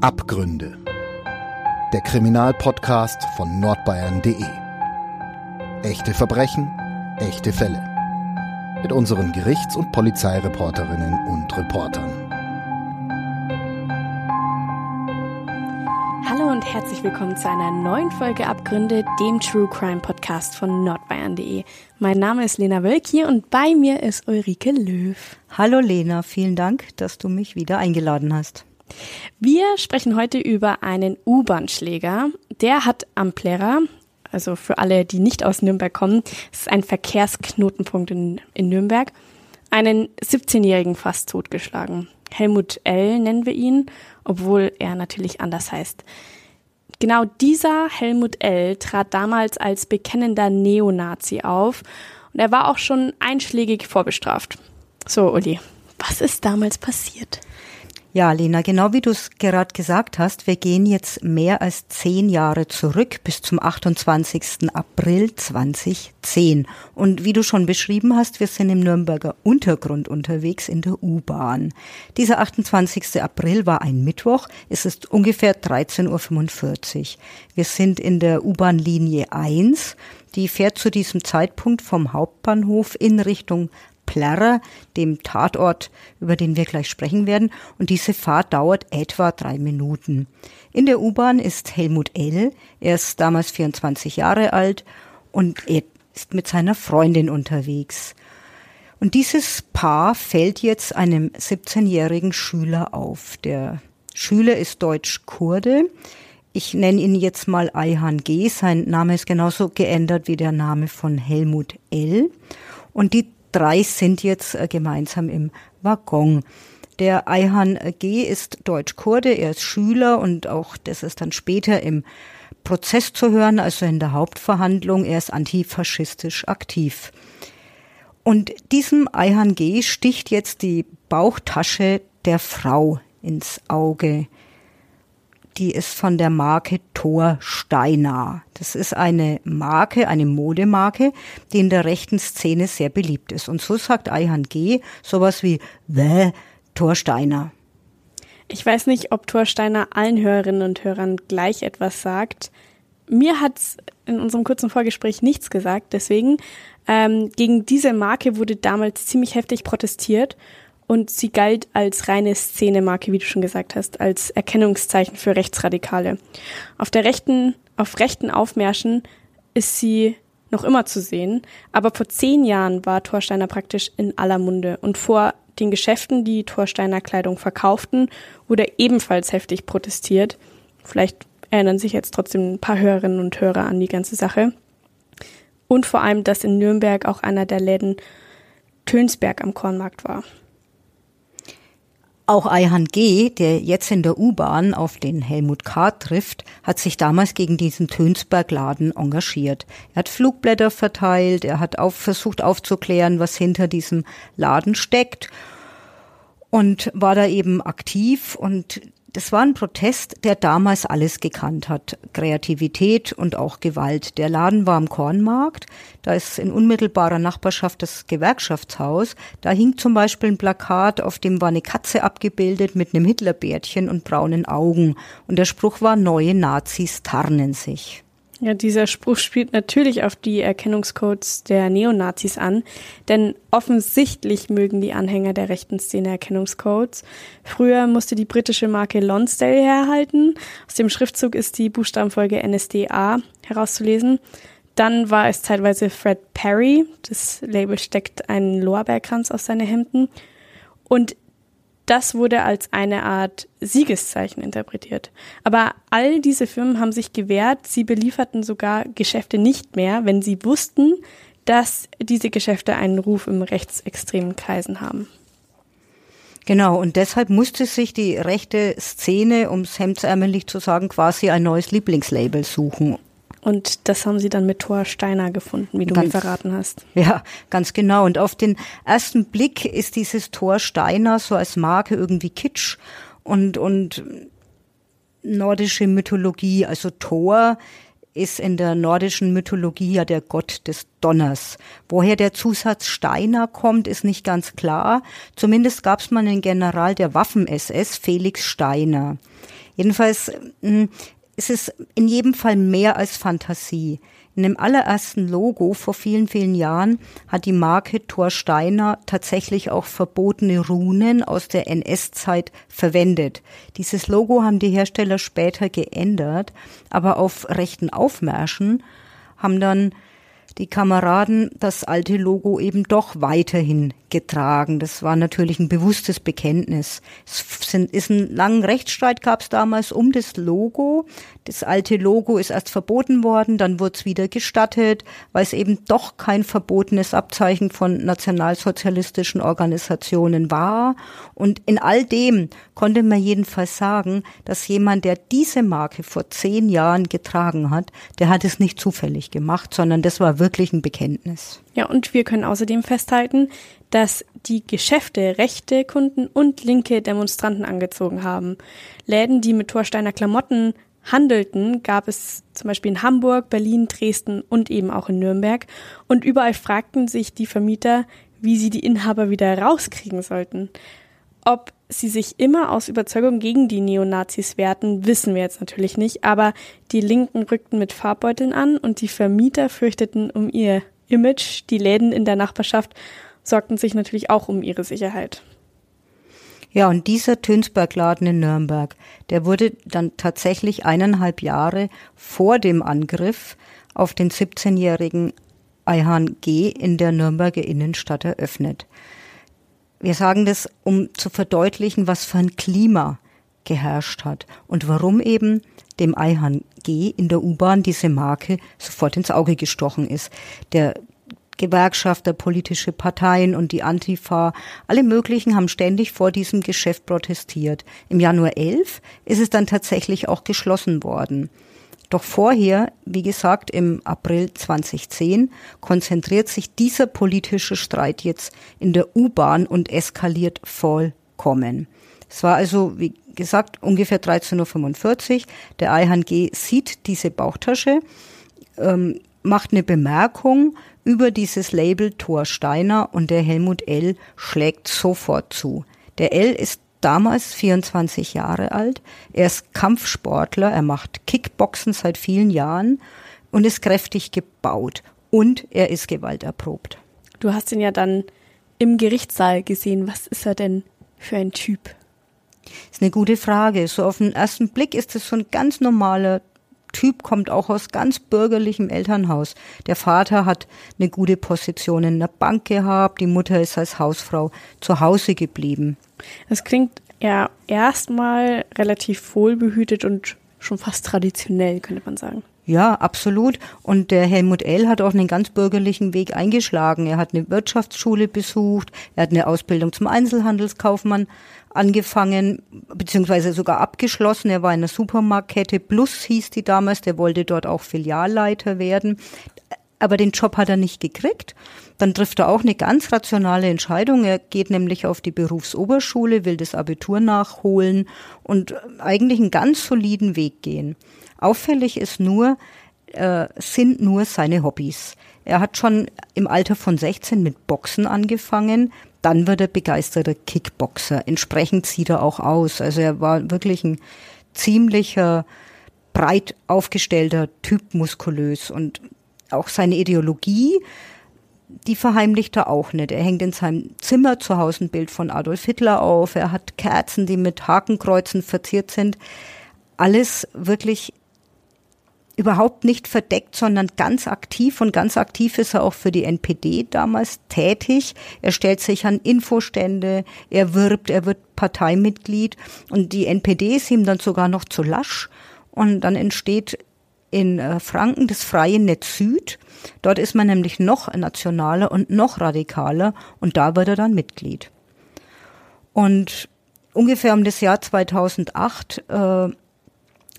Abgründe. Der Kriminalpodcast von nordbayern.de. Echte Verbrechen, echte Fälle. Mit unseren Gerichts- und Polizeireporterinnen und Reportern. Hallo und herzlich willkommen zu einer neuen Folge Abgründe, dem True Crime Podcast von nordbayern.de. Mein Name ist Lena Wölki und bei mir ist Ulrike Löw. Hallo Lena, vielen Dank, dass du mich wieder eingeladen hast. Wir sprechen heute über einen U-Bahn-Schläger. Der hat am Plärrer, also für alle, die nicht aus Nürnberg kommen, es ist ein Verkehrsknotenpunkt in, in Nürnberg, einen 17-Jährigen fast totgeschlagen. Helmut L. nennen wir ihn, obwohl er natürlich anders heißt. Genau dieser Helmut L. trat damals als bekennender Neonazi auf und er war auch schon einschlägig vorbestraft. So, Uli, was ist damals passiert? Ja, Lena, genau wie du es gerade gesagt hast, wir gehen jetzt mehr als zehn Jahre zurück bis zum 28. April 2010. Und wie du schon beschrieben hast, wir sind im Nürnberger Untergrund unterwegs in der U-Bahn. Dieser 28. April war ein Mittwoch. Es ist ungefähr 13.45 Uhr. Wir sind in der U-Bahn-Linie 1. Die fährt zu diesem Zeitpunkt vom Hauptbahnhof in Richtung Plärrer, dem Tatort, über den wir gleich sprechen werden. Und diese Fahrt dauert etwa drei Minuten. In der U-Bahn ist Helmut L. Er ist damals 24 Jahre alt und er ist mit seiner Freundin unterwegs. Und dieses Paar fällt jetzt einem 17-jährigen Schüler auf. Der Schüler ist Deutsch-Kurde. Ich nenne ihn jetzt mal Ayhan G. Sein Name ist genauso geändert wie der Name von Helmut L. Und die drei sind jetzt äh, gemeinsam im Waggon. Der Ayhan G. ist Deutsch-Kurde, er ist Schüler und auch das ist dann später im Prozess zu hören, also in der Hauptverhandlung. Er ist antifaschistisch aktiv. Und diesem Ayhan G. sticht jetzt die Bauchtasche der Frau ins Auge die ist von der Marke Thor Steiner. Das ist eine Marke, eine Modemarke, die in der rechten Szene sehr beliebt ist. Und so sagt Ayhan G. sowas wie The Thor Steiner. Ich weiß nicht, ob Thor Steiner allen Hörerinnen und Hörern gleich etwas sagt. Mir hat's in unserem kurzen Vorgespräch nichts gesagt. Deswegen ähm, gegen diese Marke wurde damals ziemlich heftig protestiert und sie galt als reine Szenemarke, wie du schon gesagt hast, als Erkennungszeichen für Rechtsradikale. Auf der rechten, auf rechten Aufmärschen ist sie noch immer zu sehen, aber vor zehn Jahren war Thorsteiner praktisch in aller Munde und vor den Geschäften, die Thorsteiner Kleidung verkauften, wurde ebenfalls heftig protestiert. Vielleicht erinnern sich jetzt trotzdem ein paar Hörerinnen und Hörer an die ganze Sache. Und vor allem, dass in Nürnberg auch einer der Läden Tönsberg am Kornmarkt war. Auch Ayhan G., der jetzt in der U-Bahn auf den Helmut K. trifft, hat sich damals gegen diesen Tönsberg-Laden engagiert. Er hat Flugblätter verteilt, er hat auf, versucht aufzuklären, was hinter diesem Laden steckt und war da eben aktiv und das war ein Protest, der damals alles gekannt hat. Kreativität und auch Gewalt. Der Laden war am Kornmarkt. Da ist in unmittelbarer Nachbarschaft das Gewerkschaftshaus. Da hing zum Beispiel ein Plakat, auf dem war eine Katze abgebildet mit einem Hitlerbärtchen und braunen Augen. Und der Spruch war, neue Nazis tarnen sich. Ja, dieser Spruch spielt natürlich auf die Erkennungscodes der Neonazis an, denn offensichtlich mögen die Anhänger der rechten Szene Erkennungscodes. Früher musste die britische Marke Lonsdale herhalten. Aus dem Schriftzug ist die Buchstabenfolge NSDA herauszulesen. Dann war es zeitweise Fred Perry. Das Label steckt einen Lorbeerkranz aus seinen Hemden. Und das wurde als eine Art Siegeszeichen interpretiert. Aber all diese Firmen haben sich gewehrt, sie belieferten sogar Geschäfte nicht mehr, wenn sie wussten, dass diese Geschäfte einen Ruf im rechtsextremen Kreisen haben. Genau, und deshalb musste sich die rechte Szene, um es hemdsärmelig zu sagen, quasi ein neues Lieblingslabel suchen. Und das haben sie dann mit Thor Steiner gefunden, wie du ganz, mir verraten hast. Ja, ganz genau. Und auf den ersten Blick ist dieses Thor Steiner so als Marke irgendwie kitsch und, und nordische Mythologie. Also Thor ist in der nordischen Mythologie ja der Gott des Donners. Woher der Zusatz Steiner kommt, ist nicht ganz klar. Zumindest gab es mal einen General der Waffen-SS, Felix Steiner. Jedenfalls hm, ist es in jedem Fall mehr als Fantasie. In dem allerersten Logo vor vielen, vielen Jahren hat die Marke Thor Steiner tatsächlich auch verbotene Runen aus der NS-Zeit verwendet. Dieses Logo haben die Hersteller später geändert, aber auf rechten Aufmärschen haben dann die Kameraden das alte Logo eben doch weiterhin getragen. Das war natürlich ein bewusstes Bekenntnis. Es sind, ist ein langen Rechtsstreit gab es damals um das Logo. Das alte Logo ist erst verboten worden, dann wurde es wieder gestattet, weil es eben doch kein verbotenes Abzeichen von nationalsozialistischen Organisationen war. Und in all dem konnte man jedenfalls sagen, dass jemand, der diese Marke vor zehn Jahren getragen hat, der hat es nicht zufällig gemacht, sondern das war wirklich ein Bekenntnis. Ja, und wir können außerdem festhalten, dass die Geschäfte rechte Kunden und linke Demonstranten angezogen haben. Läden, die mit Torsteiner Klamotten handelten, gab es zum Beispiel in Hamburg, Berlin, Dresden und eben auch in Nürnberg. Und überall fragten sich die Vermieter, wie sie die Inhaber wieder rauskriegen sollten. Ob sie sich immer aus Überzeugung gegen die Neonazis wehrten, wissen wir jetzt natürlich nicht, aber die Linken rückten mit Farbbeuteln an und die Vermieter fürchteten um ihr Image. Die Läden in der Nachbarschaft sorgten sich natürlich auch um ihre Sicherheit. Ja, und dieser Tönsberg-Laden in Nürnberg, der wurde dann tatsächlich eineinhalb Jahre vor dem Angriff auf den 17-jährigen Ayhan G. in der Nürnberger Innenstadt eröffnet. Wir sagen das, um zu verdeutlichen, was für ein Klima geherrscht hat und warum eben dem Ayhan G. in der U-Bahn diese Marke sofort ins Auge gestochen ist. Der Gewerkschafter, politische Parteien und die Antifa, alle möglichen haben ständig vor diesem Geschäft protestiert. Im Januar 11 ist es dann tatsächlich auch geschlossen worden. Doch vorher, wie gesagt, im April 2010 konzentriert sich dieser politische Streit jetzt in der U-Bahn und eskaliert vollkommen. Es war also, wie gesagt, ungefähr 13.45 Uhr. Der Eihan G. sieht diese Bauchtasche, ähm, macht eine Bemerkung über dieses Label Thor Steiner und der Helmut L. schlägt sofort zu. Der L. ist damals 24 Jahre alt. Er ist Kampfsportler, er macht Kickboxen seit vielen Jahren und ist kräftig gebaut. Und er ist gewalterprobt. Du hast ihn ja dann im Gerichtssaal gesehen. Was ist er denn für ein Typ? Ist eine gute Frage. So auf den ersten Blick ist es so ein ganz normaler Typ, kommt auch aus ganz bürgerlichem Elternhaus. Der Vater hat eine gute Position in der Bank gehabt, die Mutter ist als Hausfrau zu Hause geblieben. Das klingt ja erstmal relativ wohlbehütet und schon fast traditionell, könnte man sagen. Ja, absolut. Und der Helmut L. hat auch einen ganz bürgerlichen Weg eingeschlagen. Er hat eine Wirtschaftsschule besucht, er hat eine Ausbildung zum Einzelhandelskaufmann angefangen, beziehungsweise sogar abgeschlossen. Er war in der Supermarktkette Plus, hieß die damals, der wollte dort auch Filialleiter werden. Aber den Job hat er nicht gekriegt. Dann trifft er auch eine ganz rationale Entscheidung. Er geht nämlich auf die Berufsoberschule, will das Abitur nachholen und eigentlich einen ganz soliden Weg gehen. Auffällig ist nur, äh, sind nur seine Hobbys. Er hat schon im Alter von 16 mit Boxen angefangen. Dann wird er begeisterter Kickboxer. Entsprechend sieht er auch aus. Also er war wirklich ein ziemlicher, breit aufgestellter Typ muskulös und auch seine Ideologie, die verheimlicht er auch nicht. Er hängt in seinem Zimmer zu Hause ein Bild von Adolf Hitler auf. Er hat Kerzen, die mit Hakenkreuzen verziert sind. Alles wirklich überhaupt nicht verdeckt, sondern ganz aktiv. Und ganz aktiv ist er auch für die NPD damals tätig. Er stellt sich an Infostände, er wirbt, er wird Parteimitglied. Und die NPD ist ihm dann sogar noch zu lasch. Und dann entsteht in äh, Franken das Freie Netz Süd. Dort ist man nämlich noch nationaler und noch radikaler. Und da wird er dann Mitglied. Und ungefähr um das Jahr 2008 äh,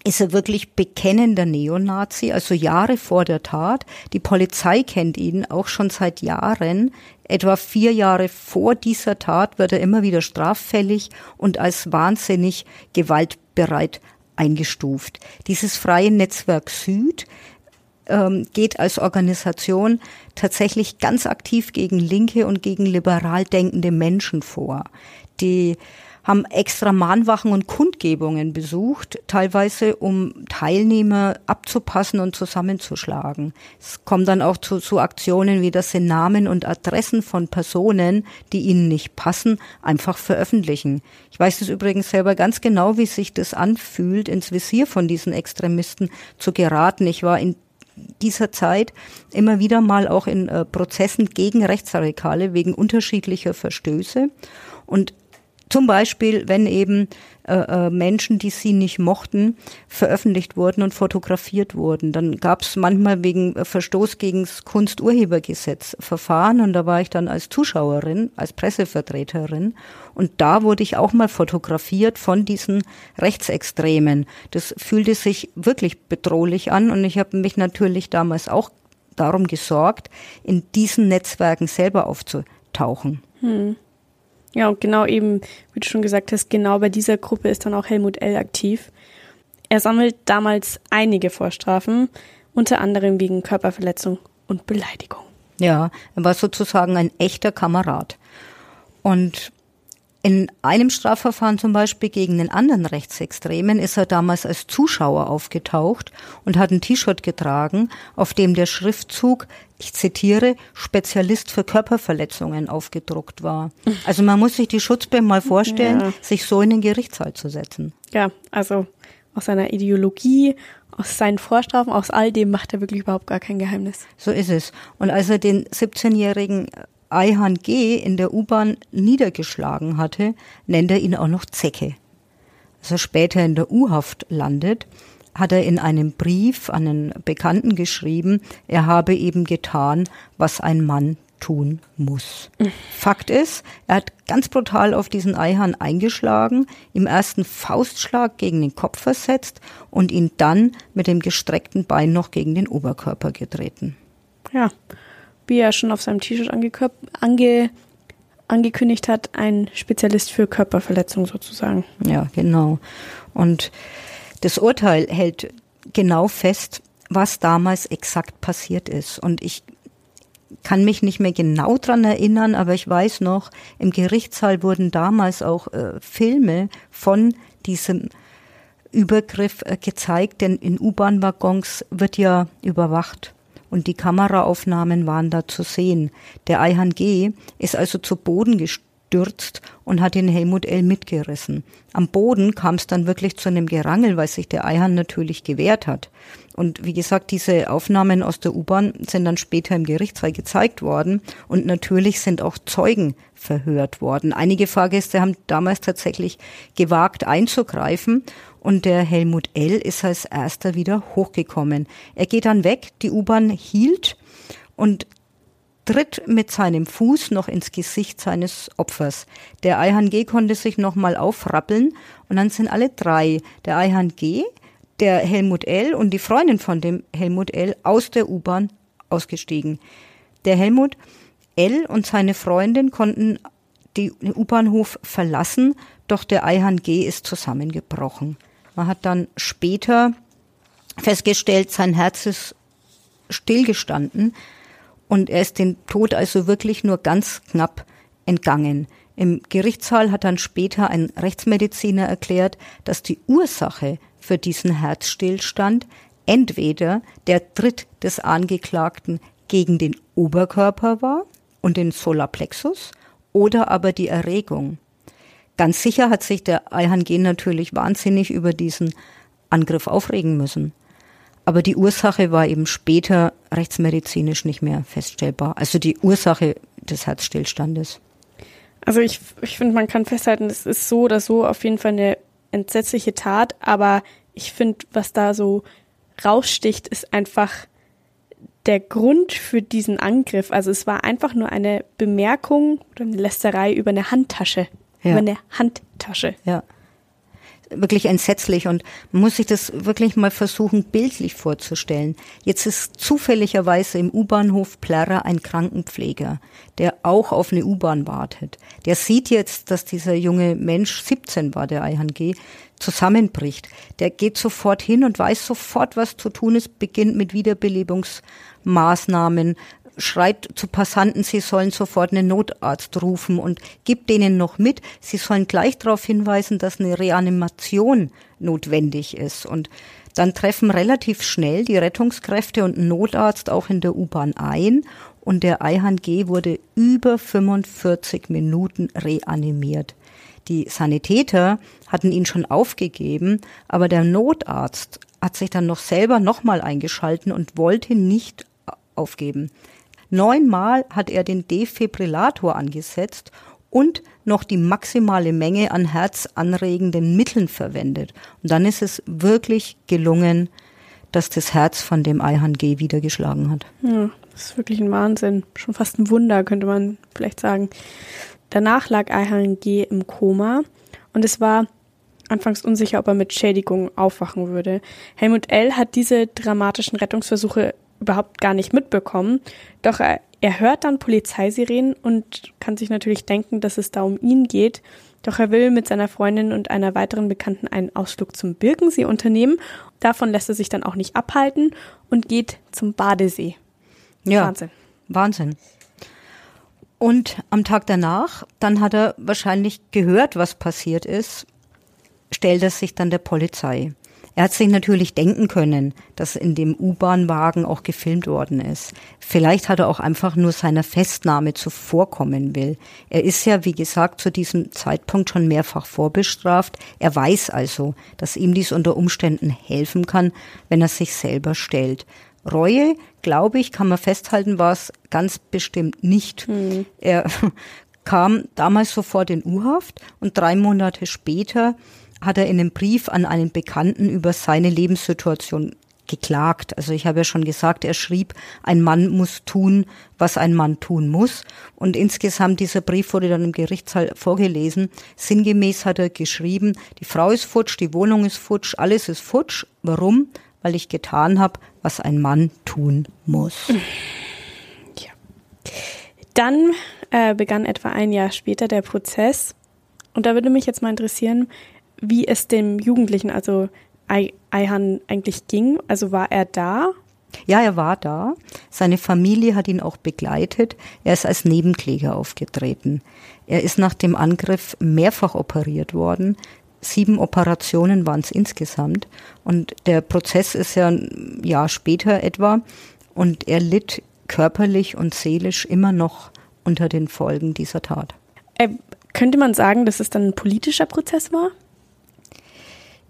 ist er wirklich bekennender Neonazi, also Jahre vor der Tat. Die Polizei kennt ihn auch schon seit Jahren. Etwa vier Jahre vor dieser Tat wird er immer wieder straffällig und als wahnsinnig gewaltbereit eingestuft. Dieses freie Netzwerk Süd ähm, geht als Organisation tatsächlich ganz aktiv gegen linke und gegen liberal denkende Menschen vor. Die haben extra Mahnwachen und Kundgebungen besucht, teilweise um Teilnehmer abzupassen und zusammenzuschlagen. Es kommt dann auch zu, zu Aktionen wie, dass sie Namen und Adressen von Personen, die ihnen nicht passen, einfach veröffentlichen. Ich weiß es übrigens selber ganz genau, wie sich das anfühlt, ins Visier von diesen Extremisten zu geraten. Ich war in dieser Zeit immer wieder mal auch in äh, Prozessen gegen Rechtsradikale wegen unterschiedlicher Verstöße. Und zum Beispiel, wenn eben äh, äh, Menschen, die sie nicht mochten, veröffentlicht wurden und fotografiert wurden. Dann gab es manchmal wegen äh, Verstoß gegen das Kunsturhebergesetz Verfahren und da war ich dann als Zuschauerin, als Pressevertreterin und da wurde ich auch mal fotografiert von diesen Rechtsextremen. Das fühlte sich wirklich bedrohlich an und ich habe mich natürlich damals auch darum gesorgt, in diesen Netzwerken selber aufzutauchen. Hm. Ja, und genau eben, wie du schon gesagt hast, genau bei dieser Gruppe ist dann auch Helmut L. aktiv. Er sammelt damals einige Vorstrafen, unter anderem wegen Körperverletzung und Beleidigung. Ja, er war sozusagen ein echter Kamerad. Und in einem Strafverfahren zum Beispiel gegen einen anderen Rechtsextremen ist er damals als Zuschauer aufgetaucht und hat ein T-Shirt getragen, auf dem der Schriftzug, ich zitiere, Spezialist für Körperverletzungen aufgedruckt war. Also man muss sich die Schutzbeam mal vorstellen, ja. sich so in den Gerichtssaal zu setzen. Ja, also aus seiner Ideologie, aus seinen Vorstrafen, aus all dem macht er wirklich überhaupt gar kein Geheimnis. So ist es. Und als er den 17-jährigen Eihan G. in der U-Bahn niedergeschlagen hatte, nennt er ihn auch noch Zecke. Als er später in der U-Haft landet, hat er in einem Brief an einen Bekannten geschrieben, er habe eben getan, was ein Mann tun muss. Fakt ist, er hat ganz brutal auf diesen Eihahn eingeschlagen, im ersten Faustschlag gegen den Kopf versetzt und ihn dann mit dem gestreckten Bein noch gegen den Oberkörper getreten. Ja, wie er schon auf seinem T-Shirt ange angekündigt hat, ein Spezialist für Körperverletzung sozusagen. Ja, genau. Und das Urteil hält genau fest, was damals exakt passiert ist. Und ich kann mich nicht mehr genau dran erinnern, aber ich weiß noch, im Gerichtssaal wurden damals auch äh, Filme von diesem Übergriff äh, gezeigt, denn in U-Bahn-Waggons wird ja überwacht und die Kameraaufnahmen waren da zu sehen. Der Eihan G. ist also zu Boden gestürzt und hat den Helmut L. mitgerissen. Am Boden kam es dann wirklich zu einem Gerangel, weil sich der Eihan natürlich gewehrt hat. Und wie gesagt, diese Aufnahmen aus der U-Bahn sind dann später im Gerichtssaal gezeigt worden und natürlich sind auch Zeugen verhört worden. Einige Fahrgäste haben damals tatsächlich gewagt einzugreifen und der Helmut L. ist als erster wieder hochgekommen. Er geht dann weg, die U-Bahn hielt und tritt mit seinem Fuß noch ins Gesicht seines Opfers. Der Eihan G. konnte sich nochmal aufrappeln und dann sind alle drei, der Eihan G., der Helmut L. und die Freundin von dem Helmut L. aus der U-Bahn ausgestiegen. Der Helmut L. und seine Freundin konnten den U-Bahnhof verlassen, doch der Eihan G. ist zusammengebrochen. Man hat dann später festgestellt, sein Herz ist stillgestanden und er ist den Tod also wirklich nur ganz knapp entgangen. Im Gerichtssaal hat dann später ein Rechtsmediziner erklärt, dass die Ursache für diesen Herzstillstand entweder der Tritt des Angeklagten gegen den Oberkörper war und den Solarplexus oder aber die Erregung. Ganz sicher hat sich der Ayhan G natürlich wahnsinnig über diesen Angriff aufregen müssen. Aber die Ursache war eben später rechtsmedizinisch nicht mehr feststellbar. Also die Ursache des Herzstillstandes. Also ich, ich finde, man kann festhalten, es ist so oder so auf jeden Fall eine entsetzliche Tat, aber ich finde, was da so raussticht, ist einfach der Grund für diesen Angriff. Also es war einfach nur eine Bemerkung oder eine Lästerei über eine Handtasche ja. über eine Handtasche. Ja. Wirklich entsetzlich und man muss sich das wirklich mal versuchen, bildlich vorzustellen. Jetzt ist zufälligerweise im U-Bahnhof Plärrer ein Krankenpfleger, der auch auf eine U-Bahn wartet. Der sieht jetzt, dass dieser junge Mensch, 17 war der IHG, zusammenbricht. Der geht sofort hin und weiß sofort, was zu tun ist, beginnt mit Wiederbelebungsmaßnahmen, schreit zu Passanten, sie sollen sofort einen Notarzt rufen und gibt denen noch mit, sie sollen gleich darauf hinweisen, dass eine Reanimation notwendig ist. Und dann treffen relativ schnell die Rettungskräfte und ein Notarzt auch in der U-Bahn ein und der Eihan G. wurde über 45 Minuten reanimiert. Die Sanitäter hatten ihn schon aufgegeben, aber der Notarzt hat sich dann noch selber nochmal eingeschalten und wollte nicht aufgeben. Neunmal hat er den Defibrillator angesetzt und noch die maximale Menge an herzanregenden Mitteln verwendet. Und dann ist es wirklich gelungen, dass das Herz von dem Eihan G wieder geschlagen hat. Ja, das ist wirklich ein Wahnsinn. Schon fast ein Wunder, könnte man vielleicht sagen. Danach lag Eihan G im Koma und es war anfangs unsicher, ob er mit Schädigung aufwachen würde. Helmut L. hat diese dramatischen Rettungsversuche überhaupt gar nicht mitbekommen. Doch er, er hört dann Polizeisirenen und kann sich natürlich denken, dass es da um ihn geht. Doch er will mit seiner Freundin und einer weiteren Bekannten einen Ausflug zum Birkensee unternehmen. Davon lässt er sich dann auch nicht abhalten und geht zum Badesee. Ja, Wahnsinn. Wahnsinn. Und am Tag danach, dann hat er wahrscheinlich gehört, was passiert ist, stellt er sich dann der Polizei. Er hat sich natürlich denken können, dass in dem U-Bahn-Wagen auch gefilmt worden ist. Vielleicht hat er auch einfach nur seiner Festnahme zuvorkommen will. Er ist ja, wie gesagt, zu diesem Zeitpunkt schon mehrfach vorbestraft. Er weiß also, dass ihm dies unter Umständen helfen kann, wenn er sich selber stellt. Reue, glaube ich, kann man festhalten, war es ganz bestimmt nicht. Mhm. Er kam damals sofort in U-Haft und drei Monate später hat er in einem Brief an einen Bekannten über seine Lebenssituation geklagt. Also ich habe ja schon gesagt, er schrieb, ein Mann muss tun, was ein Mann tun muss. Und insgesamt dieser Brief wurde dann im Gerichtssaal vorgelesen. Sinngemäß hat er geschrieben, die Frau ist futsch, die Wohnung ist futsch, alles ist futsch. Warum? Weil ich getan habe, was ein Mann tun muss. Ja. Dann äh, begann etwa ein Jahr später der Prozess. Und da würde mich jetzt mal interessieren, wie es dem Jugendlichen, also Eihan, eigentlich ging. Also war er da? Ja, er war da. Seine Familie hat ihn auch begleitet. Er ist als Nebenkläger aufgetreten. Er ist nach dem Angriff mehrfach operiert worden. Sieben Operationen waren es insgesamt. Und der Prozess ist ja ein Jahr später etwa. Und er litt körperlich und seelisch immer noch unter den Folgen dieser Tat. Äh, könnte man sagen, dass es dann ein politischer Prozess war?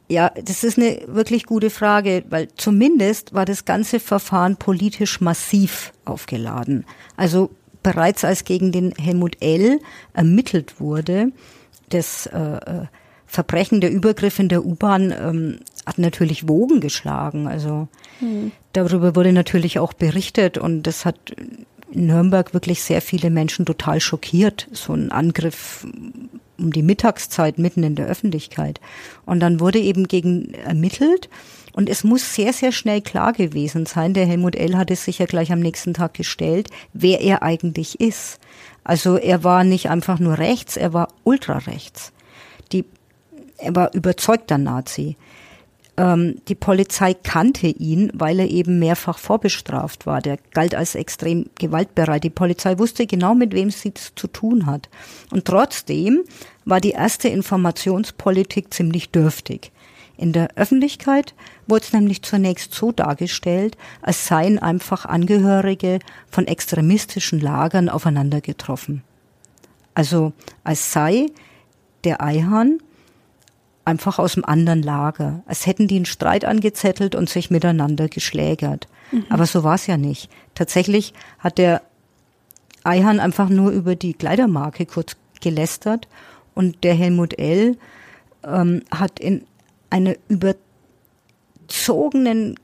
Ja, das ist eine wirklich gute Frage, weil zumindest war das ganze Verfahren politisch massiv aufgeladen. Also bereits als gegen den Helmut L. ermittelt wurde, das äh, äh, Verbrechen der Übergriff in der U-Bahn ähm, hat natürlich Wogen geschlagen. Also hm. darüber wurde natürlich auch berichtet und das hat in Nürnberg wirklich sehr viele Menschen total schockiert. So ein Angriff um die Mittagszeit mitten in der Öffentlichkeit. Und dann wurde eben gegen ermittelt. Und es muss sehr, sehr schnell klar gewesen sein. Der Helmut L. hat es sich ja gleich am nächsten Tag gestellt, wer er eigentlich ist. Also er war nicht einfach nur rechts, er war ultrarechts. Die, er war überzeugter Nazi. Ähm, die Polizei kannte ihn, weil er eben mehrfach vorbestraft war. Der galt als extrem gewaltbereit. Die Polizei wusste genau, mit wem sie es zu tun hat. Und trotzdem war die erste Informationspolitik ziemlich dürftig. In der Öffentlichkeit wurde es nämlich zunächst so dargestellt, als seien einfach Angehörige von extremistischen Lagern aufeinander getroffen. Also als sei der Eihahn einfach aus dem anderen Lager, als hätten die einen Streit angezettelt und sich miteinander geschlägert. Mhm. Aber so war es ja nicht. Tatsächlich hat der Eihan einfach nur über die Kleidermarke kurz gelästert und der Helmut L. Ähm, hat in einer überzogenen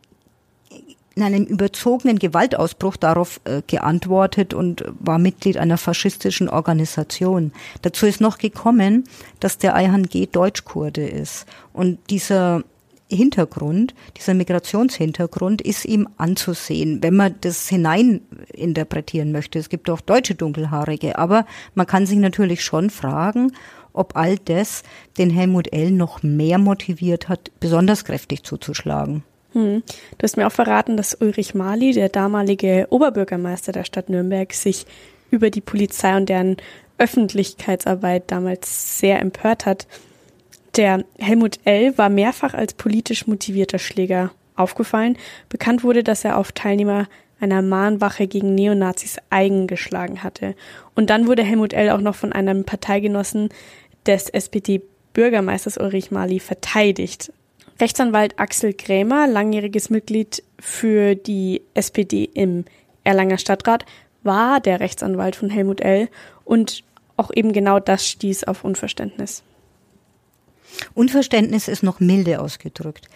in einem überzogenen Gewaltausbruch darauf äh, geantwortet und war Mitglied einer faschistischen Organisation. Dazu ist noch gekommen, dass der Ayhan G. Deutschkurde ist. Und dieser Hintergrund, dieser Migrationshintergrund ist ihm anzusehen, wenn man das hineininterpretieren möchte. Es gibt auch deutsche Dunkelhaarige, aber man kann sich natürlich schon fragen, ob all das den Helmut L. noch mehr motiviert hat, besonders kräftig zuzuschlagen. Hm. Du hast mir auch verraten, dass Ulrich Mali, der damalige Oberbürgermeister der Stadt Nürnberg, sich über die Polizei und deren Öffentlichkeitsarbeit damals sehr empört hat. Der Helmut L. war mehrfach als politisch motivierter Schläger aufgefallen. Bekannt wurde, dass er auf Teilnehmer einer Mahnwache gegen Neonazis eigen geschlagen hatte. Und dann wurde Helmut L. auch noch von einem Parteigenossen des SPD-Bürgermeisters Ulrich Mali verteidigt. Rechtsanwalt Axel Krämer, langjähriges Mitglied für die SPD im Erlanger Stadtrat, war der Rechtsanwalt von Helmut L. und auch eben genau das stieß auf Unverständnis. Unverständnis ist noch milde ausgedrückt.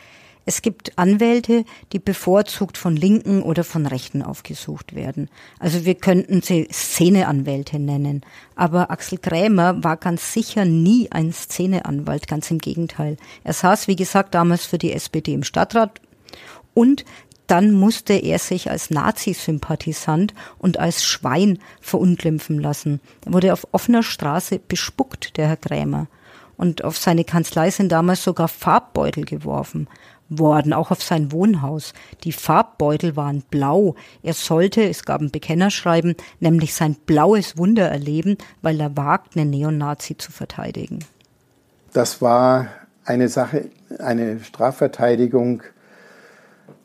Es gibt Anwälte, die bevorzugt von Linken oder von Rechten aufgesucht werden. Also wir könnten sie Szeneanwälte nennen. Aber Axel Krämer war ganz sicher nie ein Szeneanwalt, ganz im Gegenteil. Er saß, wie gesagt, damals für die SPD im Stadtrat und dann musste er sich als Nazi-Sympathisant und als Schwein verunglimpfen lassen. Er wurde auf offener Straße bespuckt, der Herr Krämer. Und auf seine Kanzlei sind damals sogar Farbbeutel geworfen worden, auch auf sein Wohnhaus. Die Farbbeutel waren blau. Er sollte, es gab ein Bekennerschreiben, nämlich sein blaues Wunder erleben, weil er wagt, einen Neonazi zu verteidigen. Das war eine Sache, eine Strafverteidigung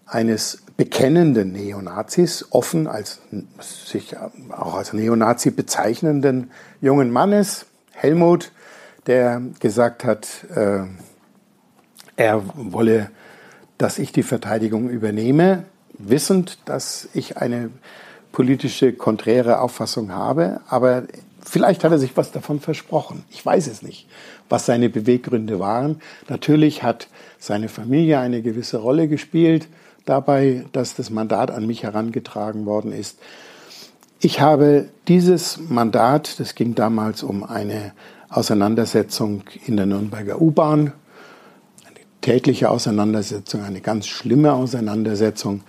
eines bekennenden Neonazis, offen als sich auch als Neonazi bezeichnenden jungen Mannes, Helmut, der gesagt hat, äh, er wolle dass ich die Verteidigung übernehme, wissend, dass ich eine politische, konträre Auffassung habe. Aber vielleicht hat er sich was davon versprochen. Ich weiß es nicht, was seine Beweggründe waren. Natürlich hat seine Familie eine gewisse Rolle gespielt dabei, dass das Mandat an mich herangetragen worden ist. Ich habe dieses Mandat, das ging damals um eine Auseinandersetzung in der Nürnberger U-Bahn, tägliche Auseinandersetzung, eine ganz schlimme Auseinandersetzung.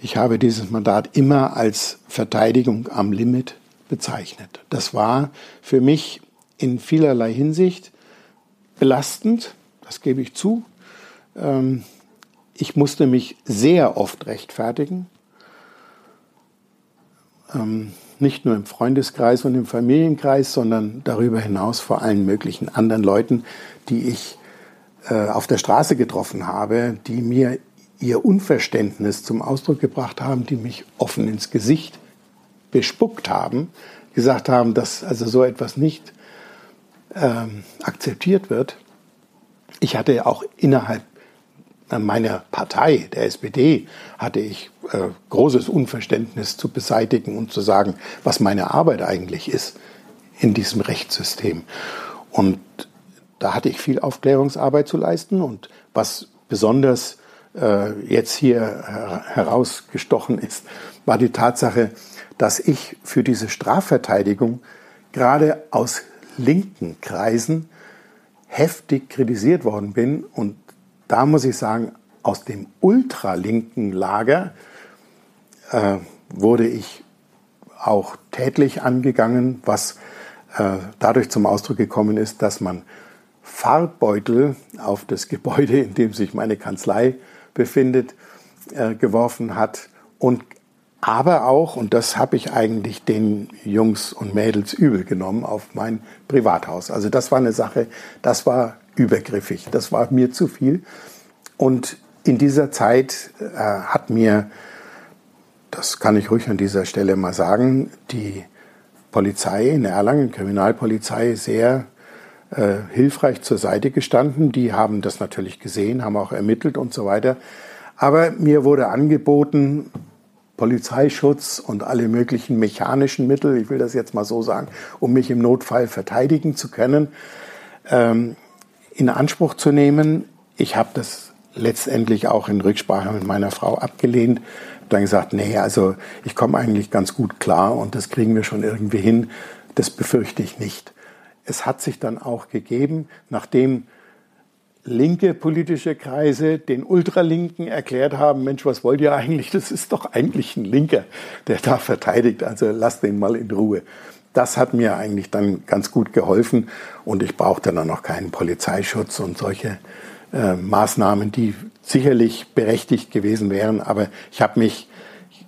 Ich habe dieses Mandat immer als Verteidigung am Limit bezeichnet. Das war für mich in vielerlei Hinsicht belastend, das gebe ich zu. Ähm, ich musste mich sehr oft rechtfertigen, ähm, nicht nur im Freundeskreis und im Familienkreis, sondern darüber hinaus vor allen möglichen anderen Leuten, die ich auf der Straße getroffen habe, die mir ihr Unverständnis zum Ausdruck gebracht haben, die mich offen ins Gesicht bespuckt haben, gesagt haben, dass also so etwas nicht ähm, akzeptiert wird. Ich hatte auch innerhalb meiner Partei, der SPD, hatte ich äh, großes Unverständnis zu beseitigen und zu sagen, was meine Arbeit eigentlich ist in diesem Rechtssystem. Und da hatte ich viel Aufklärungsarbeit zu leisten und was besonders äh, jetzt hier her herausgestochen ist, war die Tatsache, dass ich für diese Strafverteidigung gerade aus linken Kreisen heftig kritisiert worden bin und da muss ich sagen, aus dem ultralinken Lager äh, wurde ich auch tätlich angegangen, was äh, dadurch zum Ausdruck gekommen ist, dass man Farbbeutel auf das Gebäude, in dem sich meine Kanzlei befindet, äh, geworfen hat und aber auch, und das habe ich eigentlich den Jungs und Mädels übel genommen, auf mein Privathaus. Also das war eine Sache, das war übergriffig, das war mir zu viel. Und in dieser Zeit äh, hat mir, das kann ich ruhig an dieser Stelle mal sagen, die Polizei in Erlangen, Kriminalpolizei, sehr äh, hilfreich zur Seite gestanden. Die haben das natürlich gesehen, haben auch ermittelt und so weiter. Aber mir wurde angeboten, Polizeischutz und alle möglichen mechanischen Mittel, ich will das jetzt mal so sagen, um mich im Notfall verteidigen zu können, ähm, in Anspruch zu nehmen. Ich habe das letztendlich auch in Rücksprache mit meiner Frau abgelehnt. Dann gesagt, nee, also ich komme eigentlich ganz gut klar und das kriegen wir schon irgendwie hin. Das befürchte ich nicht es hat sich dann auch gegeben, nachdem linke politische Kreise den Ultralinken erklärt haben, Mensch, was wollt ihr eigentlich? Das ist doch eigentlich ein Linker, der da verteidigt, also lasst den mal in Ruhe. Das hat mir eigentlich dann ganz gut geholfen und ich brauchte dann noch keinen Polizeischutz und solche äh, Maßnahmen, die sicherlich berechtigt gewesen wären. Aber ich habe mich,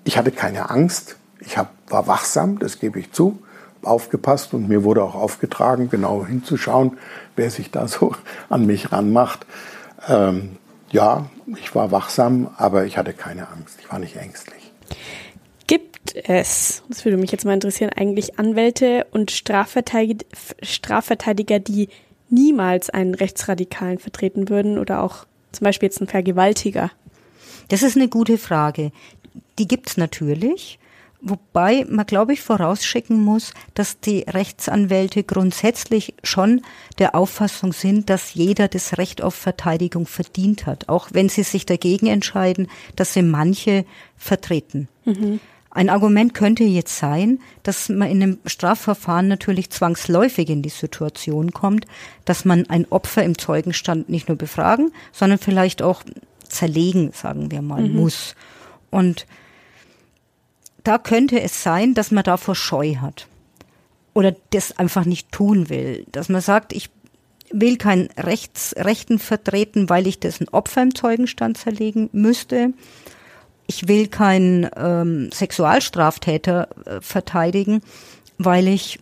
ich hatte keine Angst. Ich hab, war wachsam, das gebe ich zu, aufgepasst und mir wurde auch aufgetragen, genau hinzuschauen, wer sich da so an mich ranmacht. Ähm, ja, ich war wachsam, aber ich hatte keine Angst. Ich war nicht ängstlich. Gibt es, das würde mich jetzt mal interessieren, eigentlich Anwälte und Strafverteidiger, Strafverteidiger die niemals einen Rechtsradikalen vertreten würden oder auch zum Beispiel jetzt einen Vergewaltiger? Das ist eine gute Frage. Die gibt's natürlich. Wobei man, glaube ich, vorausschicken muss, dass die Rechtsanwälte grundsätzlich schon der Auffassung sind, dass jeder das Recht auf Verteidigung verdient hat, auch wenn sie sich dagegen entscheiden, dass sie manche vertreten. Mhm. Ein Argument könnte jetzt sein, dass man in einem Strafverfahren natürlich zwangsläufig in die Situation kommt, dass man ein Opfer im Zeugenstand nicht nur befragen, sondern vielleicht auch zerlegen, sagen wir mal, mhm. muss. Und da könnte es sein, dass man davor Scheu hat oder das einfach nicht tun will, dass man sagt, ich will kein Rechts, Rechten vertreten, weil ich dessen Opfer im Zeugenstand zerlegen müsste. Ich will keinen ähm, Sexualstraftäter äh, verteidigen, weil ich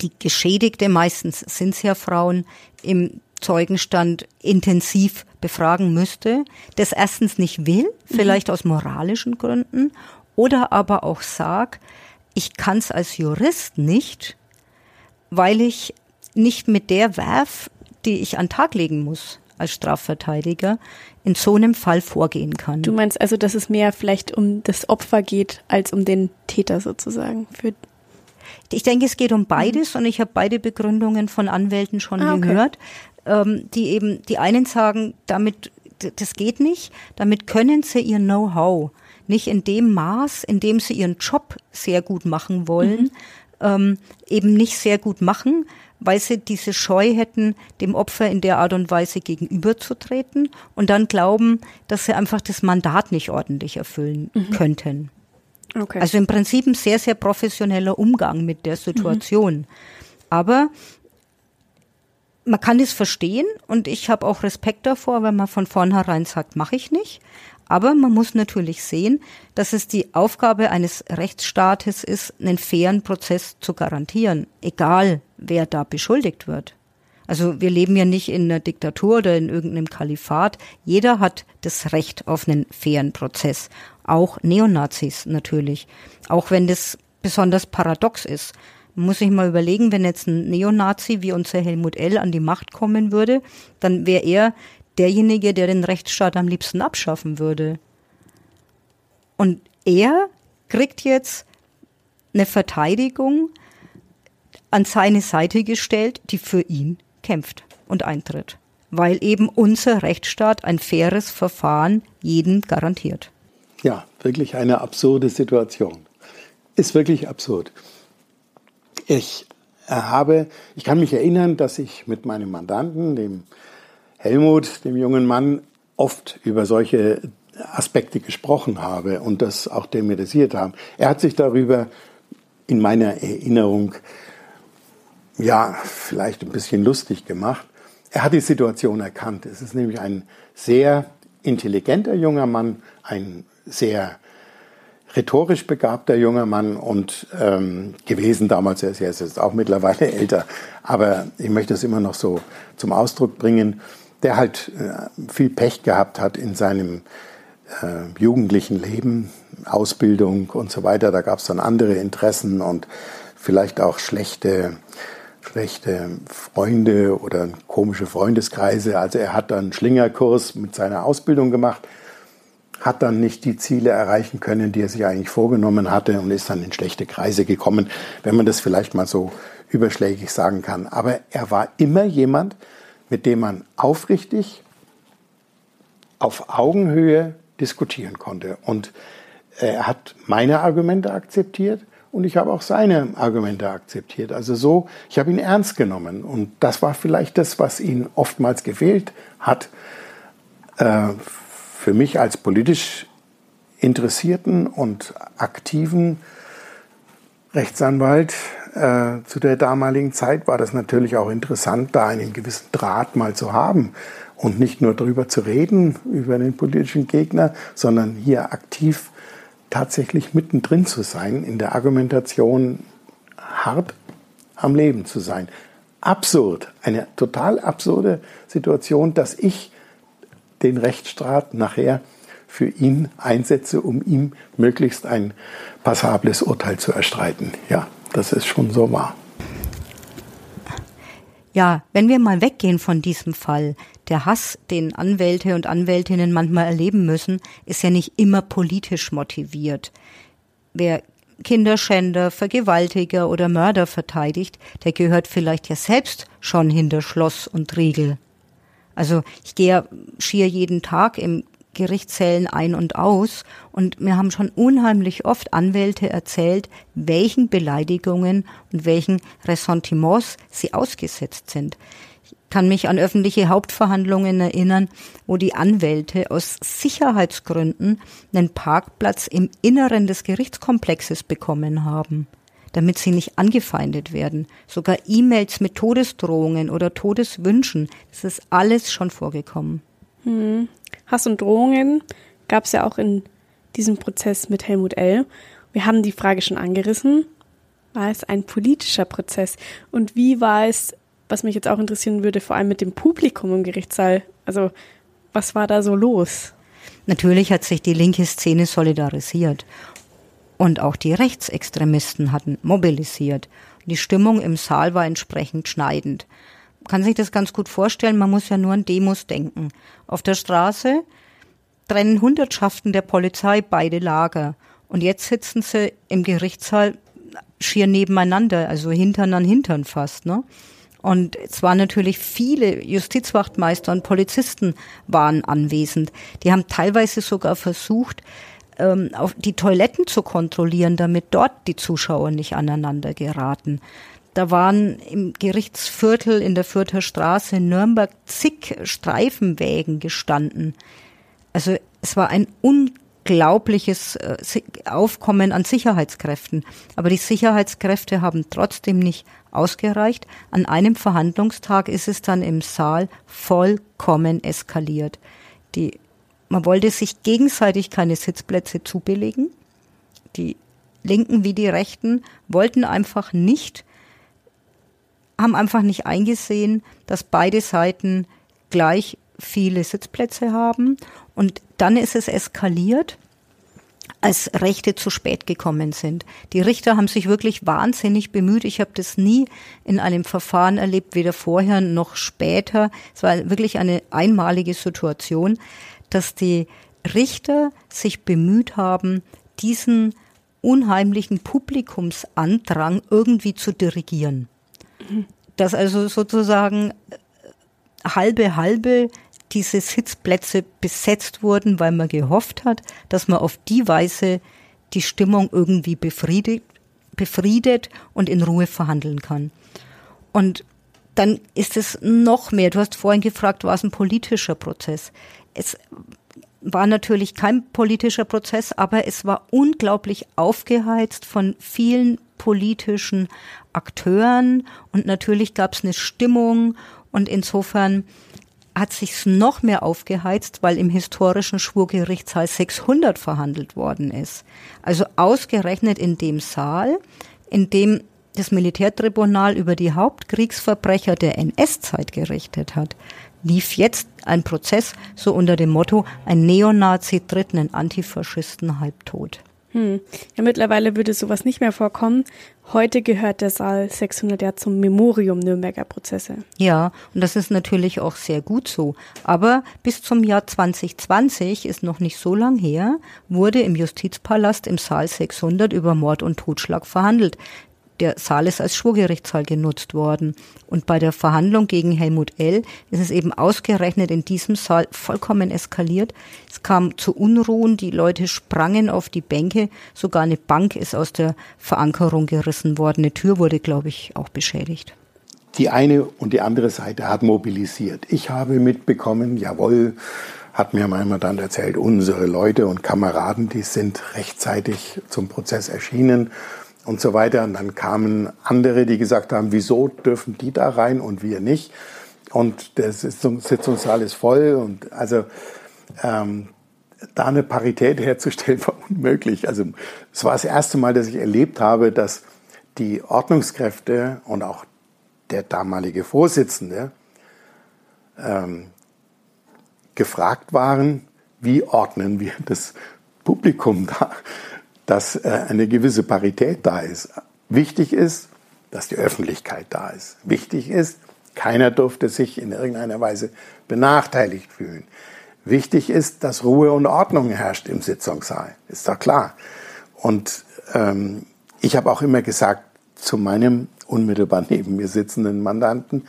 die Geschädigte, meistens sind es ja Frauen, im Zeugenstand intensiv befragen müsste, das erstens nicht will, mhm. vielleicht mhm. aus moralischen Gründen, oder aber auch sag, ich kann es als Jurist nicht, weil ich nicht mit der Werf, die ich an Tag legen muss als Strafverteidiger, in so einem Fall vorgehen kann. Du meinst also, dass es mehr vielleicht um das Opfer geht, als um den Täter sozusagen? Für ich denke, es geht um beides mhm. und ich habe beide Begründungen von Anwälten schon ah, okay. gehört, ähm, die eben, die einen sagen, damit, das geht nicht, damit können sie ihr Know-how nicht in dem Maß, in dem sie ihren Job sehr gut machen wollen, mhm. ähm, eben nicht sehr gut machen, weil sie diese Scheu hätten, dem Opfer in der Art und Weise gegenüberzutreten und dann glauben, dass sie einfach das Mandat nicht ordentlich erfüllen mhm. könnten. Okay. Also im Prinzip ein sehr, sehr professioneller Umgang mit der Situation. Mhm. Aber man kann es verstehen und ich habe auch Respekt davor, wenn man von vornherein sagt, mache ich nicht. Aber man muss natürlich sehen, dass es die Aufgabe eines Rechtsstaates ist, einen fairen Prozess zu garantieren, egal wer da beschuldigt wird. Also wir leben ja nicht in einer Diktatur oder in irgendeinem Kalifat. Jeder hat das Recht auf einen fairen Prozess. Auch Neonazis natürlich. Auch wenn das besonders paradox ist. Muss sich mal überlegen, wenn jetzt ein Neonazi wie unser Helmut L. an die Macht kommen würde, dann wäre er derjenige, der den Rechtsstaat am liebsten abschaffen würde. Und er kriegt jetzt eine Verteidigung an seine Seite gestellt, die für ihn kämpft und eintritt, weil eben unser Rechtsstaat ein faires Verfahren jedem garantiert. Ja, wirklich eine absurde Situation. Ist wirklich absurd. Ich habe, ich kann mich erinnern, dass ich mit meinem Mandanten, dem Helmut, dem jungen Mann, oft über solche Aspekte gesprochen habe und das auch thematisiert haben. Er hat sich darüber in meiner Erinnerung ja vielleicht ein bisschen lustig gemacht. Er hat die Situation erkannt. Es ist nämlich ein sehr intelligenter junger Mann, ein sehr rhetorisch begabter junger Mann und ähm, gewesen damals, er ist jetzt auch mittlerweile älter, aber ich möchte es immer noch so zum Ausdruck bringen der halt äh, viel Pech gehabt hat in seinem äh, jugendlichen Leben, Ausbildung und so weiter. Da gab es dann andere Interessen und vielleicht auch schlechte, schlechte Freunde oder komische Freundeskreise. Also er hat dann einen Schlingerkurs mit seiner Ausbildung gemacht, hat dann nicht die Ziele erreichen können, die er sich eigentlich vorgenommen hatte und ist dann in schlechte Kreise gekommen, wenn man das vielleicht mal so überschlägig sagen kann. Aber er war immer jemand, mit dem man aufrichtig auf Augenhöhe diskutieren konnte. Und er hat meine Argumente akzeptiert und ich habe auch seine Argumente akzeptiert. Also so, ich habe ihn ernst genommen. Und das war vielleicht das, was ihn oftmals gefehlt hat. Äh, für mich als politisch interessierten und aktiven Rechtsanwalt äh, zu der damaligen Zeit war das natürlich auch interessant, da einen gewissen Draht mal zu haben und nicht nur darüber zu reden, über den politischen Gegner, sondern hier aktiv tatsächlich mittendrin zu sein, in der Argumentation hart am Leben zu sein. Absurd, eine total absurde Situation, dass ich den Rechtsstaat nachher für ihn einsetze, um ihm möglichst ein passables Urteil zu erstreiten. Ja, das ist schon so wahr. Ja, wenn wir mal weggehen von diesem Fall, der Hass, den Anwälte und Anwältinnen manchmal erleben müssen, ist ja nicht immer politisch motiviert. Wer Kinderschänder, Vergewaltiger oder Mörder verteidigt, der gehört vielleicht ja selbst schon hinter Schloss und Riegel. Also ich gehe ja schier jeden Tag im Gerichtszellen ein und aus und mir haben schon unheimlich oft Anwälte erzählt, welchen Beleidigungen und welchen Ressentiments sie ausgesetzt sind kann mich an öffentliche Hauptverhandlungen erinnern, wo die Anwälte aus Sicherheitsgründen einen Parkplatz im Inneren des Gerichtskomplexes bekommen haben, damit sie nicht angefeindet werden. Sogar E-Mails mit Todesdrohungen oder Todeswünschen, das ist alles schon vorgekommen. Hm. Hass und Drohungen gab es ja auch in diesem Prozess mit Helmut L. Wir haben die Frage schon angerissen. War es ein politischer Prozess? Und wie war es was mich jetzt auch interessieren würde, vor allem mit dem Publikum im Gerichtssaal. Also, was war da so los? Natürlich hat sich die linke Szene solidarisiert. Und auch die Rechtsextremisten hatten mobilisiert. Die Stimmung im Saal war entsprechend schneidend. Kann sich das ganz gut vorstellen, man muss ja nur an Demos denken. Auf der Straße trennen Hundertschaften der Polizei beide Lager. Und jetzt sitzen sie im Gerichtssaal schier nebeneinander, also Hintern an Hintern fast, ne? Und es waren natürlich viele Justizwachtmeister und Polizisten waren anwesend. Die haben teilweise sogar versucht, ähm, auf die Toiletten zu kontrollieren, damit dort die Zuschauer nicht aneinander geraten. Da waren im Gerichtsviertel in der Fürther Straße in Nürnberg zig Streifenwägen gestanden. Also es war ein unglaubliches äh, Aufkommen an Sicherheitskräften. Aber die Sicherheitskräfte haben trotzdem nicht ausgereicht. An einem Verhandlungstag ist es dann im Saal vollkommen eskaliert. Die, man wollte sich gegenseitig keine Sitzplätze zubelegen. Die Linken wie die Rechten wollten einfach nicht, haben einfach nicht eingesehen, dass beide Seiten gleich viele Sitzplätze haben. Und dann ist es eskaliert als Rechte zu spät gekommen sind. Die Richter haben sich wirklich wahnsinnig bemüht. Ich habe das nie in einem Verfahren erlebt, weder vorher noch später. Es war wirklich eine einmalige Situation, dass die Richter sich bemüht haben, diesen unheimlichen Publikumsandrang irgendwie zu dirigieren. Dass also sozusagen halbe halbe diese Sitzplätze besetzt wurden, weil man gehofft hat, dass man auf die Weise die Stimmung irgendwie befriedigt, befriedet und in Ruhe verhandeln kann. Und dann ist es noch mehr. Du hast vorhin gefragt, war es ein politischer Prozess? Es war natürlich kein politischer Prozess, aber es war unglaublich aufgeheizt von vielen politischen Akteuren und natürlich gab es eine Stimmung und insofern hat sich's noch mehr aufgeheizt, weil im historischen Schwurgerichtssaal 600 verhandelt worden ist. Also ausgerechnet in dem Saal, in dem das Militärtribunal über die Hauptkriegsverbrecher der NS-Zeit gerichtet hat, lief jetzt ein Prozess so unter dem Motto, ein Neonazi tritt einen Antifaschisten halbtot. Hm. Ja, mittlerweile würde sowas nicht mehr vorkommen. Heute gehört der Saal 600 ja zum Memorium Nürnberger Prozesse. Ja, und das ist natürlich auch sehr gut so. Aber bis zum Jahr 2020 ist noch nicht so lang her, wurde im Justizpalast im Saal 600 über Mord und Totschlag verhandelt der Saal ist als Schwurgerichtssaal genutzt worden. Und bei der Verhandlung gegen Helmut L. ist es eben ausgerechnet in diesem Saal vollkommen eskaliert. Es kam zu Unruhen, die Leute sprangen auf die Bänke, sogar eine Bank ist aus der Verankerung gerissen worden. Eine Tür wurde, glaube ich, auch beschädigt. Die eine und die andere Seite hat mobilisiert. Ich habe mitbekommen, jawohl, hat mir einmal dann erzählt, unsere Leute und Kameraden, die sind rechtzeitig zum Prozess erschienen und so weiter. Und dann kamen andere, die gesagt haben, wieso dürfen die da rein und wir nicht? und der Sitzung, Sitzungssaal ist voll und also ähm, da eine Parität herzustellen war unmöglich. Also es war das erste Mal, dass ich erlebt habe, dass die Ordnungskräfte und auch der damalige Vorsitzende ähm, gefragt waren, wie ordnen wir das Publikum da, dass äh, eine gewisse Parität da ist. Wichtig ist, dass die Öffentlichkeit da ist. Wichtig ist, keiner durfte sich in irgendeiner Weise benachteiligt fühlen. Wichtig ist, dass Ruhe und Ordnung herrscht im Sitzungssaal. Ist doch klar. Und ähm, ich habe auch immer gesagt zu meinem unmittelbar neben mir sitzenden Mandanten,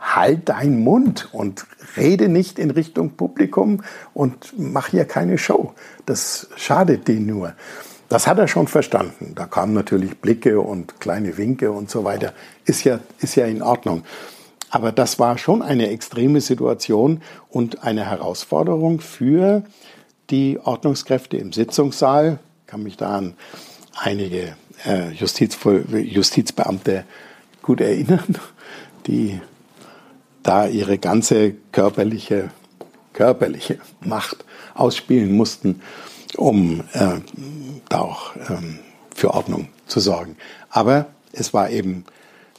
halt deinen Mund und rede nicht in Richtung Publikum und mach hier keine Show. Das schadet dir nur. Das hat er schon verstanden. Da kamen natürlich Blicke und kleine Winke und so weiter. Ist ja, ist ja in Ordnung. Aber das war schon eine extreme Situation und eine Herausforderung für die Ordnungskräfte im Sitzungssaal. Ich kann mich da an einige äh, Justiz, Justizbeamte gut erinnern, die da ihre ganze körperliche, körperliche Macht ausspielen mussten, um äh, da auch ähm, für Ordnung zu sorgen. Aber es war eben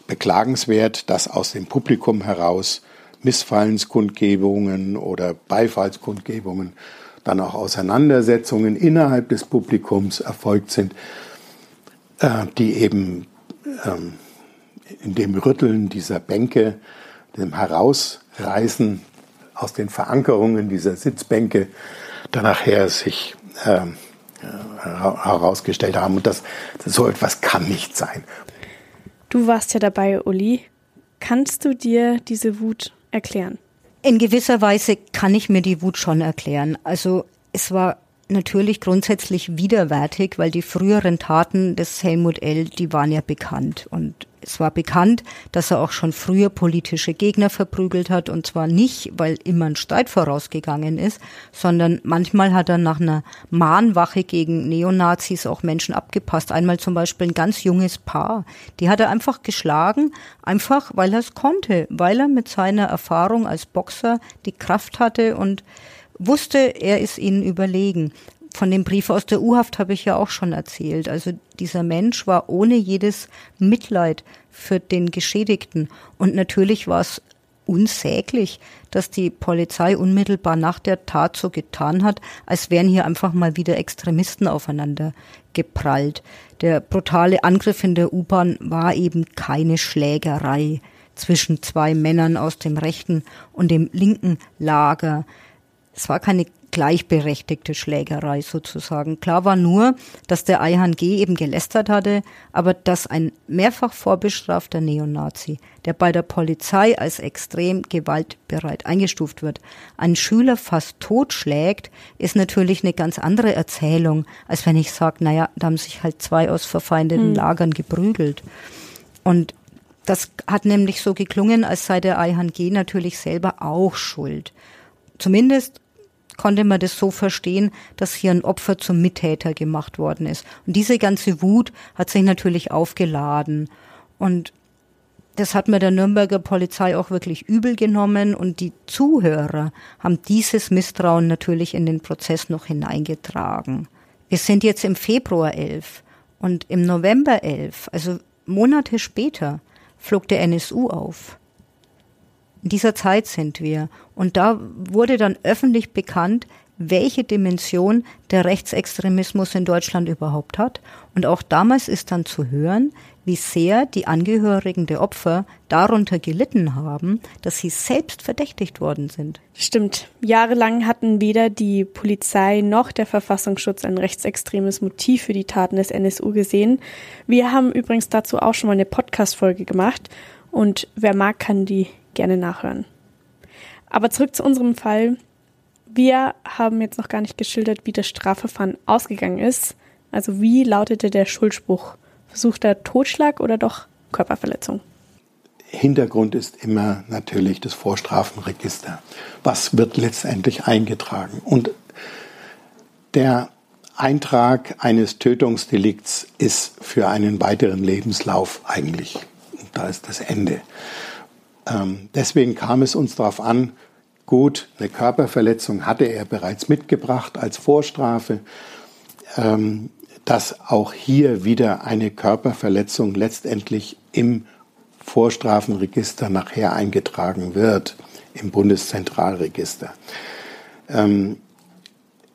beklagenswert, dass aus dem Publikum heraus Missfallenskundgebungen oder Beifallskundgebungen, dann auch Auseinandersetzungen innerhalb des Publikums erfolgt sind, äh, die eben ähm, in dem Rütteln dieser Bänke, dem Herausreißen aus den Verankerungen dieser Sitzbänke, dann nachher sich ähm, äh, herausgestellt haben. Und das, so etwas kann nicht sein. Du warst ja dabei, Uli. Kannst du dir diese Wut erklären? In gewisser Weise kann ich mir die Wut schon erklären. Also es war natürlich grundsätzlich widerwärtig, weil die früheren Taten des Helmut L., die waren ja bekannt. Und es war bekannt, dass er auch schon früher politische Gegner verprügelt hat. Und zwar nicht, weil immer ein Streit vorausgegangen ist, sondern manchmal hat er nach einer Mahnwache gegen Neonazis auch Menschen abgepasst. Einmal zum Beispiel ein ganz junges Paar. Die hat er einfach geschlagen, einfach weil er es konnte, weil er mit seiner Erfahrung als Boxer die Kraft hatte und wusste, er ist ihnen überlegen. Von dem Brief aus der U-Haft habe ich ja auch schon erzählt. Also dieser Mensch war ohne jedes Mitleid für den Geschädigten. Und natürlich war es unsäglich, dass die Polizei unmittelbar nach der Tat so getan hat, als wären hier einfach mal wieder Extremisten aufeinander geprallt. Der brutale Angriff in der U-Bahn war eben keine Schlägerei zwischen zwei Männern aus dem rechten und dem linken Lager. Es war keine gleichberechtigte Schlägerei sozusagen. Klar war nur, dass der Eihan G. eben gelästert hatte, aber dass ein mehrfach vorbestrafter Neonazi, der bei der Polizei als extrem gewaltbereit eingestuft wird, einen Schüler fast totschlägt, ist natürlich eine ganz andere Erzählung, als wenn ich sage, naja, da haben sich halt zwei aus verfeindeten hm. Lagern geprügelt. Und das hat nämlich so geklungen, als sei der Eihan G. natürlich selber auch schuld. Zumindest konnte man das so verstehen, dass hier ein Opfer zum Mittäter gemacht worden ist. Und diese ganze Wut hat sich natürlich aufgeladen. Und das hat mir der Nürnberger Polizei auch wirklich übel genommen und die Zuhörer haben dieses Misstrauen natürlich in den Prozess noch hineingetragen. Wir sind jetzt im Februar 11 und im November 11, also Monate später, flog der NSU auf. In dieser Zeit sind wir. Und da wurde dann öffentlich bekannt, welche Dimension der Rechtsextremismus in Deutschland überhaupt hat. Und auch damals ist dann zu hören, wie sehr die Angehörigen der Opfer darunter gelitten haben, dass sie selbst verdächtigt worden sind. Stimmt. Jahrelang hatten weder die Polizei noch der Verfassungsschutz ein rechtsextremes Motiv für die Taten des NSU gesehen. Wir haben übrigens dazu auch schon mal eine Podcast-Folge gemacht und wer mag, kann die gerne nachhören. Aber zurück zu unserem Fall. Wir haben jetzt noch gar nicht geschildert, wie das Strafverfahren ausgegangen ist. Also wie lautete der Schuldspruch? Versuchter Totschlag oder doch Körperverletzung? Hintergrund ist immer natürlich das Vorstrafenregister. Was wird letztendlich eingetragen? Und der Eintrag eines Tötungsdelikts ist für einen weiteren Lebenslauf eigentlich, da ist das Ende. Ähm, deswegen kam es uns darauf an, gut, eine Körperverletzung hatte er bereits mitgebracht als Vorstrafe, ähm, dass auch hier wieder eine Körperverletzung letztendlich im Vorstrafenregister nachher eingetragen wird, im Bundeszentralregister. Ähm,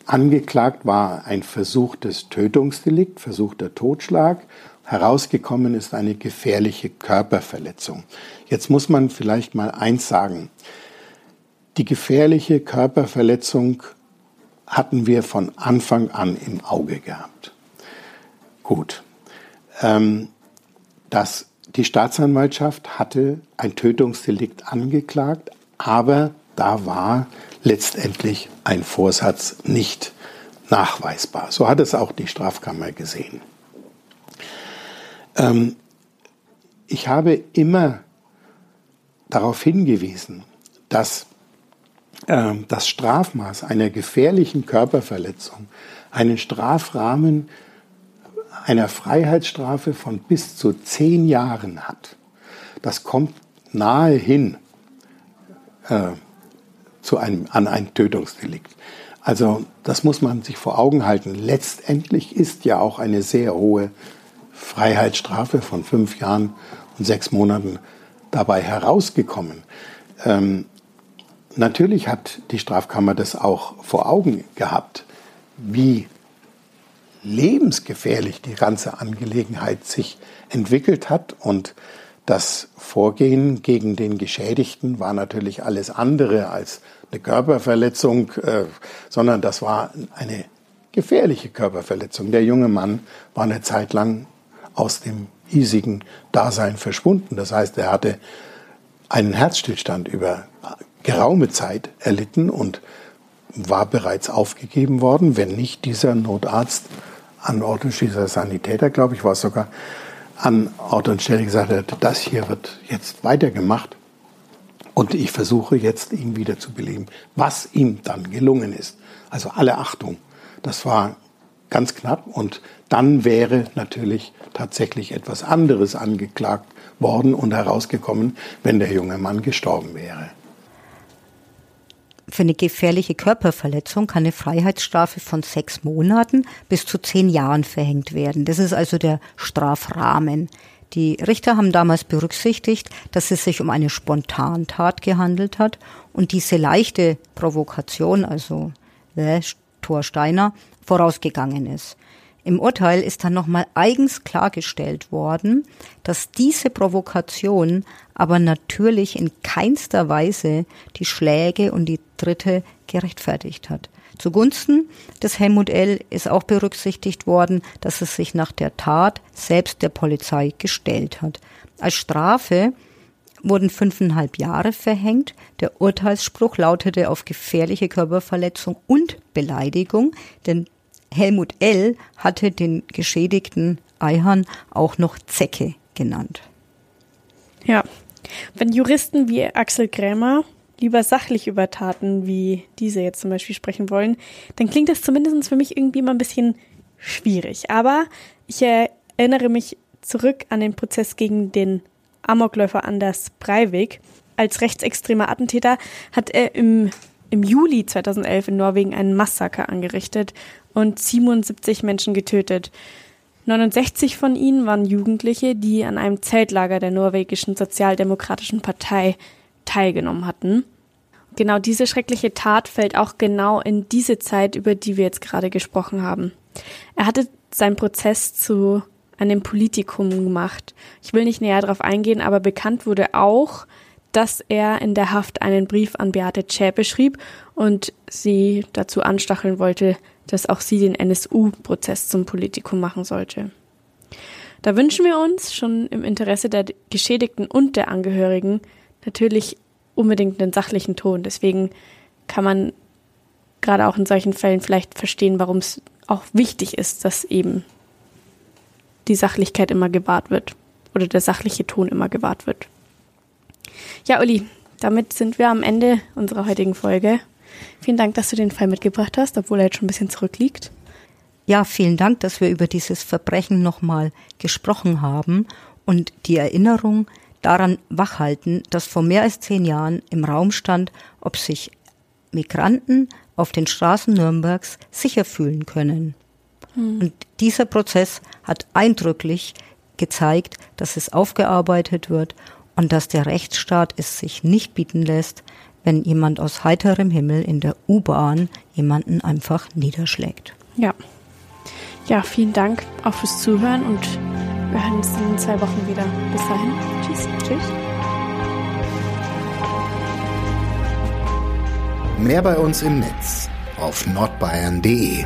angeklagt war ein versuchtes Tötungsdelikt, versuchter Totschlag. Herausgekommen ist eine gefährliche Körperverletzung. Jetzt muss man vielleicht mal eins sagen. Die gefährliche Körperverletzung hatten wir von Anfang an im Auge gehabt. Gut. Ähm, das, die Staatsanwaltschaft hatte ein Tötungsdelikt angeklagt, aber da war letztendlich ein Vorsatz nicht nachweisbar. So hat es auch die Strafkammer gesehen. Ähm, ich habe immer darauf hingewiesen, dass äh, das Strafmaß einer gefährlichen Körperverletzung einen Strafrahmen einer Freiheitsstrafe von bis zu zehn Jahren hat. Das kommt nahe hin äh, zu einem, an ein Tötungsdelikt. Also das muss man sich vor Augen halten. Letztendlich ist ja auch eine sehr hohe Freiheitsstrafe von fünf Jahren und sechs Monaten dabei herausgekommen. Ähm, natürlich hat die Strafkammer das auch vor Augen gehabt, wie lebensgefährlich die ganze Angelegenheit sich entwickelt hat und das Vorgehen gegen den Geschädigten war natürlich alles andere als eine Körperverletzung, äh, sondern das war eine gefährliche Körperverletzung. Der junge Mann war eine Zeit lang aus dem hiesigen Dasein verschwunden. Das heißt, er hatte einen Herzstillstand über geraume Zeit erlitten und war bereits aufgegeben worden, wenn nicht dieser Notarzt an Ort und dieser Sanitäter, glaube ich, war es sogar, an Ort und Stelle gesagt hat, das hier wird jetzt weitergemacht und ich versuche jetzt ihn wieder zu beleben, was ihm dann gelungen ist. Also alle Achtung, das war ganz knapp und dann wäre natürlich tatsächlich etwas anderes angeklagt worden und herausgekommen, wenn der junge Mann gestorben wäre. Für eine gefährliche Körperverletzung kann eine Freiheitsstrafe von sechs Monaten bis zu zehn Jahren verhängt werden. Das ist also der Strafrahmen. Die Richter haben damals berücksichtigt, dass es sich um eine Spontantat gehandelt hat und diese leichte Provokation, also äh, Thor Steiner, vorausgegangen ist. Im Urteil ist dann nochmal eigens klargestellt worden, dass diese Provokation aber natürlich in keinster Weise die Schläge und die Dritte gerechtfertigt hat. Zugunsten des Helmut L. ist auch berücksichtigt worden, dass es sich nach der Tat selbst der Polizei gestellt hat. Als Strafe wurden fünfeinhalb Jahre verhängt. Der Urteilsspruch lautete auf gefährliche Körperverletzung und Beleidigung, denn Helmut L. hatte den geschädigten Eihan auch noch Zecke genannt. Ja, wenn Juristen wie Axel Krämer lieber sachlich über Taten wie diese jetzt zum Beispiel sprechen wollen, dann klingt das zumindest für mich irgendwie mal ein bisschen schwierig. Aber ich erinnere mich zurück an den Prozess gegen den Amokläufer Anders Breivik. Als rechtsextremer Attentäter hat er im, im Juli 2011 in Norwegen einen Massaker angerichtet und 77 Menschen getötet. 69 von ihnen waren Jugendliche, die an einem Zeltlager der norwegischen Sozialdemokratischen Partei teilgenommen hatten. Genau diese schreckliche Tat fällt auch genau in diese Zeit, über die wir jetzt gerade gesprochen haben. Er hatte seinen Prozess zu einem Politikum gemacht. Ich will nicht näher darauf eingehen, aber bekannt wurde auch, dass er in der Haft einen Brief an Beate Zschäpe schrieb und sie dazu anstacheln wollte, dass auch sie den NSU-Prozess zum Politikum machen sollte. Da wünschen wir uns schon im Interesse der Geschädigten und der Angehörigen natürlich unbedingt einen sachlichen Ton. Deswegen kann man gerade auch in solchen Fällen vielleicht verstehen, warum es auch wichtig ist, dass eben die Sachlichkeit immer gewahrt wird oder der sachliche Ton immer gewahrt wird. Ja, Uli, damit sind wir am Ende unserer heutigen Folge. Vielen Dank, dass du den Fall mitgebracht hast, obwohl er jetzt schon ein bisschen zurückliegt. Ja, vielen Dank, dass wir über dieses Verbrechen nochmal gesprochen haben und die Erinnerung, daran wachhalten, dass vor mehr als zehn Jahren im Raum stand, ob sich Migranten auf den Straßen Nürnbergs sicher fühlen können. Hm. Und dieser Prozess hat eindrücklich gezeigt, dass es aufgearbeitet wird und dass der Rechtsstaat es sich nicht bieten lässt, wenn jemand aus heiterem Himmel in der U-Bahn jemanden einfach niederschlägt. Ja. Ja, vielen Dank auch fürs Zuhören und wir hören uns in zwei Wochen wieder. Bis dahin. Tschüss. Tschüss. Mehr bei uns im Netz auf nordbayern.de